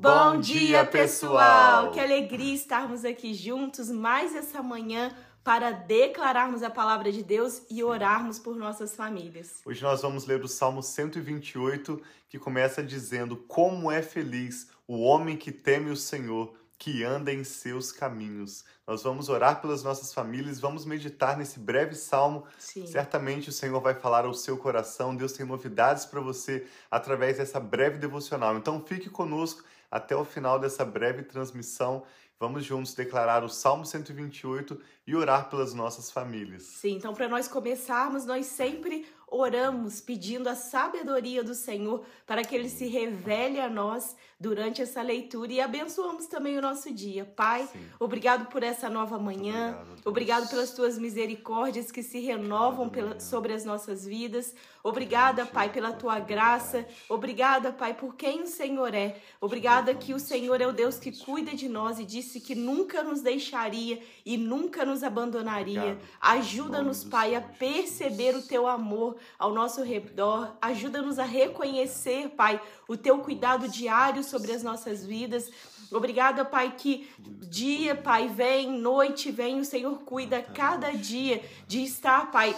Bom dia, pessoal! Que alegria estarmos aqui juntos mais essa manhã para declararmos a palavra de Deus e orarmos por nossas famílias. Hoje nós vamos ler o Salmo 128, que começa dizendo: Como é feliz o homem que teme o Senhor, que anda em seus caminhos. Nós vamos orar pelas nossas famílias, vamos meditar nesse breve salmo. Sim. Certamente o Senhor vai falar ao seu coração. Deus tem novidades para você através dessa breve devocional. Então fique conosco até o final dessa breve transmissão. Vamos juntos declarar o Salmo 128 e orar pelas nossas famílias. Sim, então para nós começarmos, nós sempre oramos pedindo a sabedoria do Senhor para que ele se revele a nós durante essa leitura e abençoamos também o nosso dia. Pai, Sim. obrigado por essa nova manhã, obrigado, obrigado, pelas tuas misericórdias que se renovam pela, sobre as nossas vidas. Obrigada, Pai, pela tua graça. Obrigada, Pai, por quem o Senhor é. Obrigada que o Senhor é o Deus que cuida de nós e disse que nunca nos deixaria e nunca nos abandonaria. Ajuda-nos, Pai, a perceber o teu amor ao nosso redor. Ajuda-nos a reconhecer, Pai, o teu cuidado diário sobre as nossas vidas. Obrigada, Pai, que dia, Pai, vem, noite vem, o Senhor cuida cada dia de estar, Pai,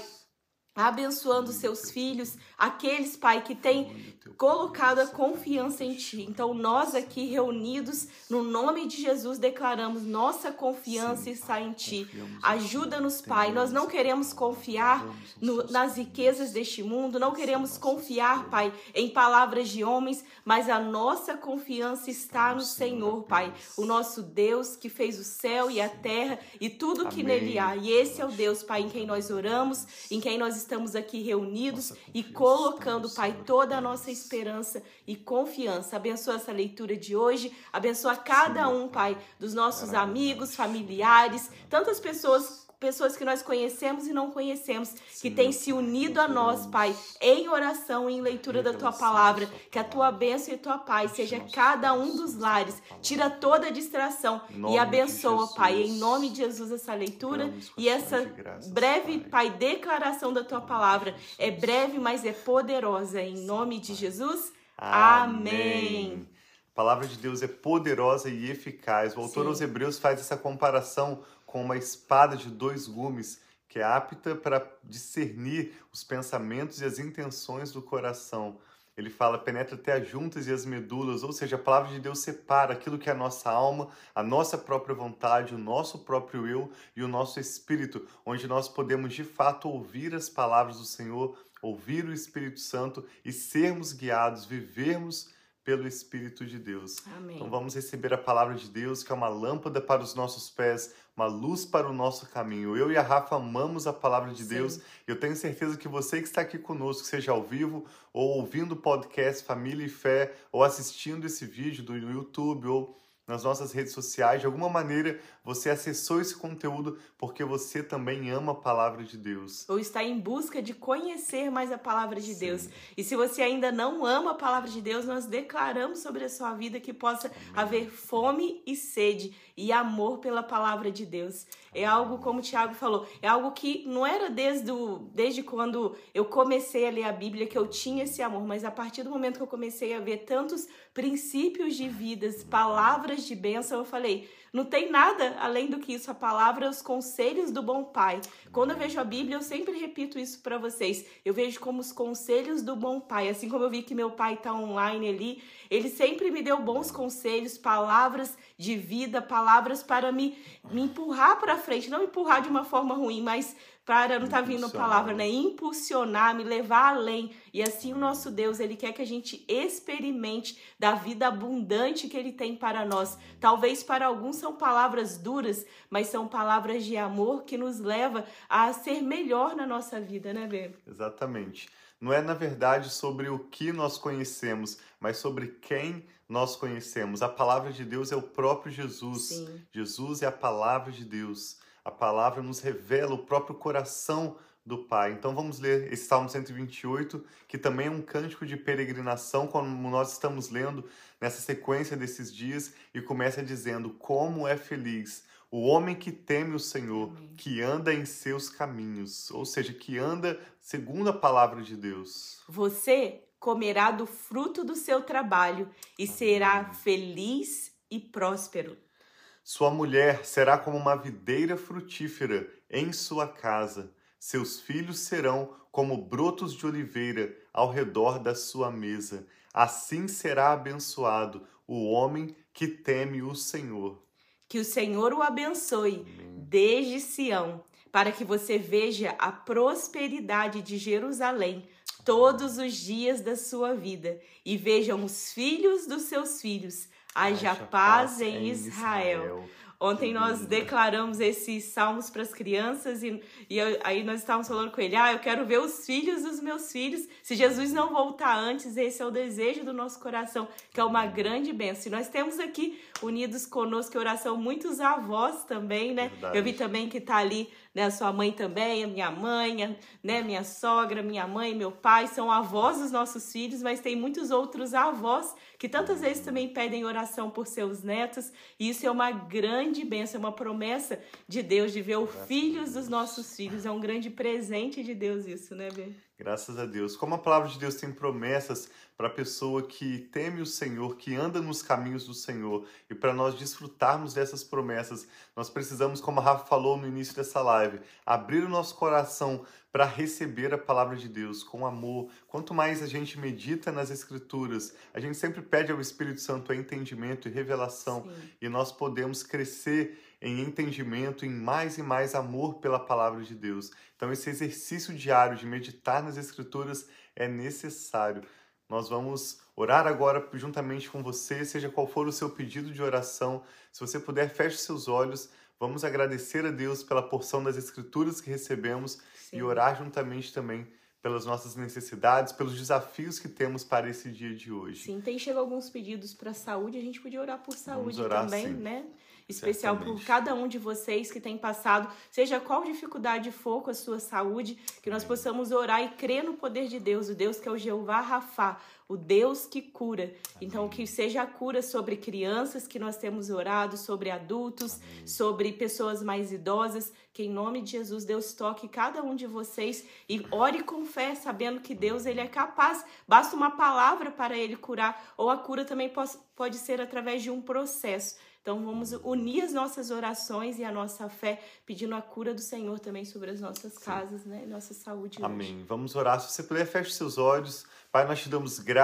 abençoando seus filhos, aqueles, Pai, que têm colocado a confiança em Ti. Então, nós aqui reunidos, no nome de Jesus, declaramos nossa confiança Sim, está em Ti. Ajuda-nos, Pai. Nós não queremos confiar no, nas riquezas deste mundo, não queremos confiar, Pai, em palavras de homens, mas a nossa confiança está no Senhor, Pai. O nosso Deus que fez o céu e a terra e tudo que nele há. E esse é o Deus, Pai, em quem nós oramos, em quem nós estamos aqui reunidos e colocando, Pai, toda a nossa esperança e confiança. Abençoa essa leitura de hoje, abençoa cada um, Pai, dos nossos amigos, familiares, tantas pessoas pessoas que nós conhecemos e não conhecemos, que têm se unido a nós, Pai, em oração e em leitura da tua palavra. Que a tua bênção e a tua paz seja cada um dos lares. Tira toda a distração e abençoa, Pai, em nome de Jesus, essa leitura e essa breve, Pai, declaração da tua palavra. É breve, mas é poderosa. Em nome de Jesus. Amém. A palavra de Deus é poderosa e eficaz. O autor Sim. aos Hebreus faz essa comparação com uma espada de dois gumes que é apta para discernir os pensamentos e as intenções do coração. Ele fala, penetra até as juntas e as medulas, ou seja, a palavra de Deus separa aquilo que é a nossa alma, a nossa própria vontade, o nosso próprio eu e o nosso espírito, onde nós podemos de fato ouvir as palavras do Senhor, ouvir o Espírito Santo e sermos guiados, vivermos pelo Espírito de Deus. Amém. Então vamos receber a palavra de Deus, que é uma lâmpada para os nossos pés, uma luz para o nosso caminho. Eu e a Rafa amamos a palavra de Sim. Deus. Eu tenho certeza que você que está aqui conosco, seja ao vivo ou ouvindo o podcast Família e Fé, ou assistindo esse vídeo do YouTube ou nas nossas redes sociais, de alguma maneira você acessou esse conteúdo porque você também ama a palavra de Deus. Ou está em busca de conhecer mais a palavra de Sim. Deus. E se você ainda não ama a palavra de Deus, nós declaramos sobre a sua vida que possa Amém. haver fome e sede e amor pela palavra de Deus. É algo, como o Tiago falou, é algo que não era desde, o, desde quando eu comecei a ler a Bíblia que eu tinha esse amor, mas a partir do momento que eu comecei a ver tantos princípios de vidas, palavras de bênção, eu falei, não tem nada além do que isso. A palavra, os conselhos do bom pai. Quando eu vejo a Bíblia, eu sempre repito isso para vocês. Eu vejo como os conselhos do bom pai. Assim como eu vi que meu pai está online ali, ele sempre me deu bons conselhos, palavras de vida, palavras para me, me empurrar para frente. Não empurrar de uma forma ruim, mas para não tá vindo a palavra, né? Impulsionar, me levar além. E assim o nosso Deus, ele quer que a gente experimente da vida abundante que ele tem para nós. Talvez para alguns são palavras duras, mas são palavras de amor que nos leva a ser melhor na nossa vida, né, Bê? Exatamente. Não é na verdade sobre o que nós conhecemos, mas sobre quem nós conhecemos. A palavra de Deus é o próprio Jesus. Sim. Jesus é a palavra de Deus. A palavra nos revela o próprio coração do Pai. Então vamos ler esse Salmo 128, que também é um cântico de peregrinação, como nós estamos lendo nessa sequência desses dias, e começa dizendo: Como é feliz o homem que teme o Senhor, Amém. que anda em seus caminhos, ou seja, que anda segundo a palavra de Deus. Você comerá do fruto do seu trabalho e será feliz e próspero. Sua mulher será como uma videira frutífera em sua casa. Seus filhos serão como brotos de oliveira ao redor da sua mesa. Assim será abençoado o homem que teme o Senhor. Que o Senhor o abençoe desde Sião, para que você veja a prosperidade de Jerusalém todos os dias da sua vida e vejam os filhos dos seus filhos. Haja paz em Israel. Ontem nós declaramos esses salmos para as crianças e, e aí nós estávamos falando com ele: ah, eu quero ver os filhos dos meus filhos. Se Jesus não voltar antes, esse é o desejo do nosso coração, que é uma grande bênção. E nós temos aqui unidos conosco em oração muitos avós também, né? Verdade. Eu vi também que está ali né? A sua mãe também, a minha mãe, né? Minha sogra, minha mãe, meu pai são avós dos nossos filhos, mas tem muitos outros avós que tantas vezes também pedem oração por seus netos, e isso é uma grande bênção, é uma promessa de Deus de ver os filhos dos nossos filhos, é um grande presente de Deus isso, né, Bê? Graças a Deus. Como a palavra de Deus tem promessas para a pessoa que teme o Senhor, que anda nos caminhos do Senhor, e para nós desfrutarmos dessas promessas, nós precisamos, como a Rafa falou no início dessa live, abrir o nosso coração para receber a palavra de Deus com amor. Quanto mais a gente medita nas Escrituras, a gente sempre pede ao Espírito Santo entendimento e revelação, Sim. e nós podemos crescer em entendimento, em mais e mais amor pela palavra de Deus. Então, esse exercício diário de meditar nas Escrituras é necessário. Nós vamos orar agora juntamente com você, seja qual for o seu pedido de oração. Se você puder, feche seus olhos. Vamos agradecer a Deus pela porção das Escrituras que recebemos Sim. e orar juntamente também pelas nossas necessidades, pelos desafios que temos para esse dia de hoje. Sim, tem chegado alguns pedidos para saúde, a gente podia orar por saúde orar, também, sim. né? Especial por cada um de vocês que tem passado, seja qual dificuldade for com a sua saúde, que nós possamos orar e crer no poder de Deus, o Deus que é o Jeová Rafá, o Deus que cura. Amém. Então, que seja a cura sobre crianças que nós temos orado, sobre adultos, Amém. sobre pessoas mais idosas, que em nome de Jesus Deus toque cada um de vocês e ore com fé, sabendo que Deus ele é capaz. Basta uma palavra para ele curar, ou a cura também pode, ser através de um processo. Então vamos unir as nossas orações e a nossa fé, pedindo a cura do Senhor também sobre as nossas casas, Sim. né? Nossa saúde. Amém. Hoje. Vamos orar. Se você puder, feche seus olhos. Pai, nós te damos graças.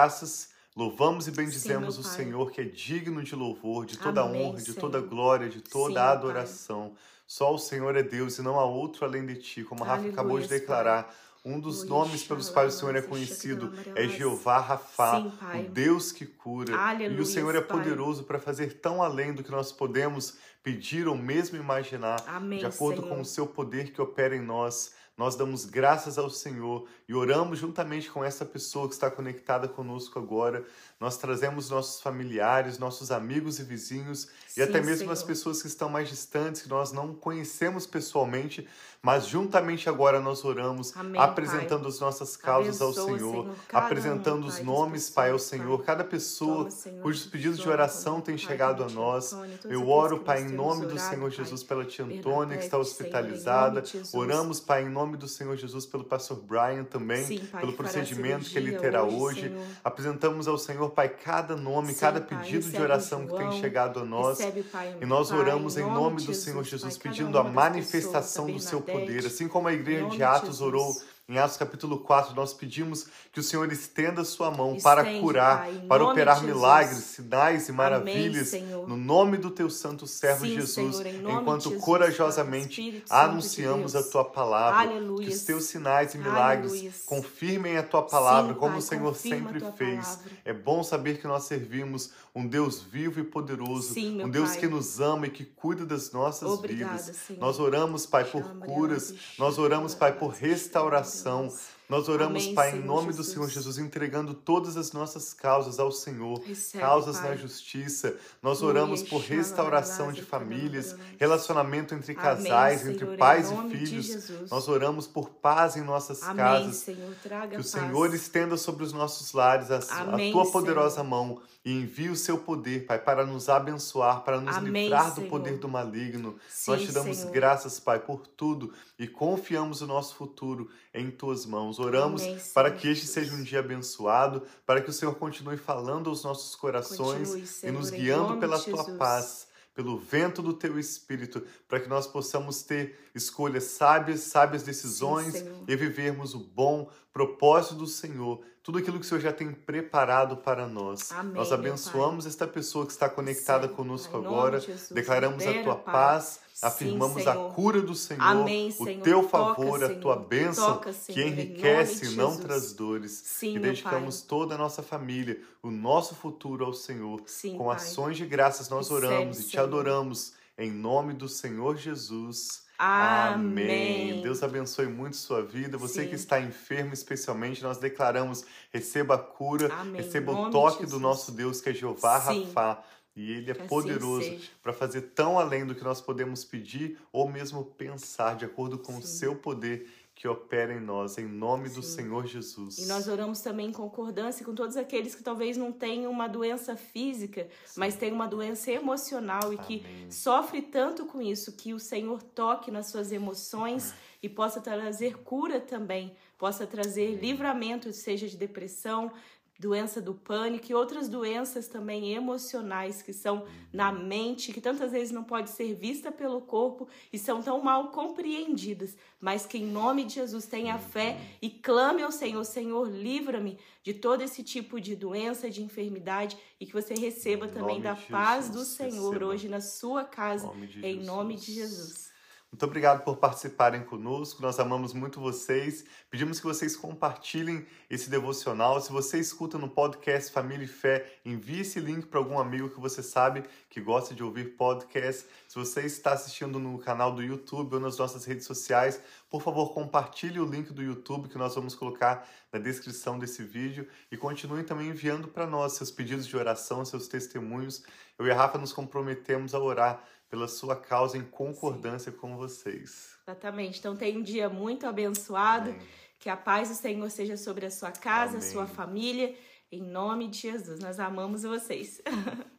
Louvamos e bendizemos Sim, o Senhor, que é digno de louvor, de toda Amém, honra, de Senhor. toda glória, de toda Sim, adoração. Pai. Só o Senhor é Deus e não há outro além de ti, como a Rafa acabou de declarar. Pai. Um dos nomes pelos quais o Senhor é conhecido é Jeová Rafá, o Deus que cura. Aleluia, e o Senhor é poderoso para fazer tão além do que nós podemos pedir ou mesmo imaginar, Amém, de acordo Senhor. com o seu poder que opera em nós. Nós damos graças ao Senhor e oramos juntamente com essa pessoa que está conectada conosco agora. Nós trazemos nossos familiares, nossos amigos e vizinhos Sim, e até mesmo Senhor. as pessoas que estão mais distantes, que nós não conhecemos pessoalmente, mas juntamente agora nós oramos, Amém, apresentando pai. as nossas causas Abençoa, ao Senhor, Senhor apresentando um, os nomes, Pai, ao Senhor, pai. cada pessoa Toma, cujos pedidos de oração têm chegado a nós. Eu oro, Pai, em nome do Senhor Jesus, pela tia Antônia, que está hospitalizada. Oramos, Pai, em nome nome do Senhor Jesus pelo pastor Brian também, Sim, pai, pelo procedimento que ele terá hoje. hoje. Apresentamos ao Senhor, Pai, cada nome, Sim, cada pedido de oração que tem chegado a nós. Recebe, pai, e nós oramos em nome, do Senhor Jesus, pedindo a manifestação do seu poder, assim como a igreja de Atos orou em Atos capítulo 4, nós pedimos que o Senhor estenda a sua mão Estende, para curar, pai, para operar milagres, sinais e maravilhas, Amém, no nome do teu santo servo Sim, Jesus, Senhor, enquanto Jesus, corajosamente anunciamos de a tua palavra. Aleluia. Que os teus sinais e milagres Aleluia. confirmem a tua palavra, Sim, como pai, o Senhor sempre fez. Palavra. É bom saber que nós servimos um Deus vivo e poderoso, Sim, um Deus pai. que nos ama e que cuida das nossas Obrigada, vidas. Senhor. Nós oramos, Pai, por curas, nós oramos, Pai, por restauração são nós oramos, Amém, Pai, em nome Jesus. do Senhor Jesus, entregando todas as nossas causas ao Senhor, Recebe, causas Pai. na justiça. Nós oramos por restauração de famílias, relacionamento entre casais, Amém, entre pais e filhos. Nós oramos por paz em nossas Amém, casas. Senhor, que o Senhor estenda sobre os nossos lares a, a tua poderosa Senhor. mão e envie o seu poder, Pai, para nos abençoar, para nos livrar do Senhor. poder do maligno. Sim, Nós te damos Senhor. graças, Pai, por tudo e confiamos o nosso futuro em tuas mãos. Irmãos. Oramos Amém, para que este seja um dia abençoado, para que o Senhor continue falando aos nossos corações Continue, e Senhor, nos em guiando pela tua paz, pelo vento do teu espírito, para que nós possamos ter escolhas sábias, sábias decisões Senhor. e vivermos o bom propósito do Senhor, tudo aquilo que o Senhor já tem preparado para nós. Amém, nós abençoamos esta pessoa que está conectada Sim, conosco agora, de declaramos a tua Pai. paz, Sim, afirmamos a Senhor. cura do Senhor, Amém, o Senhor. teu Toca, favor, a Senhor. tua bênção Toca, que enriquece e não traz dores. Sim, e dedicamos toda a nossa família, o nosso futuro ao Senhor. Sim, Com Pai. ações de graças nós Recebe, oramos e te Senhor. adoramos em nome do Senhor Jesus. Amém. Deus abençoe muito sua vida. Você Sim. que está enfermo, especialmente, nós declaramos: receba a cura, Amém. receba o toque do nosso Deus, que é Jeová Sim. Rafá. E Ele é Que assim poderoso para fazer tão além do que nós podemos pedir ou mesmo pensar, de acordo com o Sim. seu poder que opera em nós, em nome do Sim. Senhor Jesus. E nós oramos também em concordância com todos aqueles que talvez não tenham uma doença física, mas têm uma doença emocional e que Amém. sofre tanto com isso, que o Senhor toque nas suas emoções e possa trazer cura também, possa trazer livramento, seja de depressão, doença do pânico e outras doenças também emocionais que são na mente, que tantas vezes não pode ser vista pelo corpo e são tão mal compreendidas, mas que em nome de Jesus tenha fé e clame ao Senhor, Senhor, livra-me de todo esse tipo de doença, de enfermidade e que você receba também nome da paz do Senhor receba. hoje na sua casa, Nome em nome Jesus. de Jesus. Muito obrigado por participarem conosco. Nós amamos muito vocês. Pedimos que vocês compartilhem esse devocional. Se você escuta no podcast Família e Fé, envie esse link para algum amigo que você sabe que gosta de ouvir podcast. Se você está assistindo no canal do YouTube ou nas nossas redes sociais, por favor, compartilhe o link do YouTube que nós vamos colocar na descrição desse vídeo e continuem também enviando para nós seus pedidos de oração, seus testemunhos. Eu e a Rafa nos comprometemos a orar pela sua causa em concordância com vocês. Exatamente. Então tenha um dia muito abençoado. Amém. Que a paz do Senhor seja sobre a sua casa, Amém. sua família. Em nome de Jesus. Nós amamos vocês.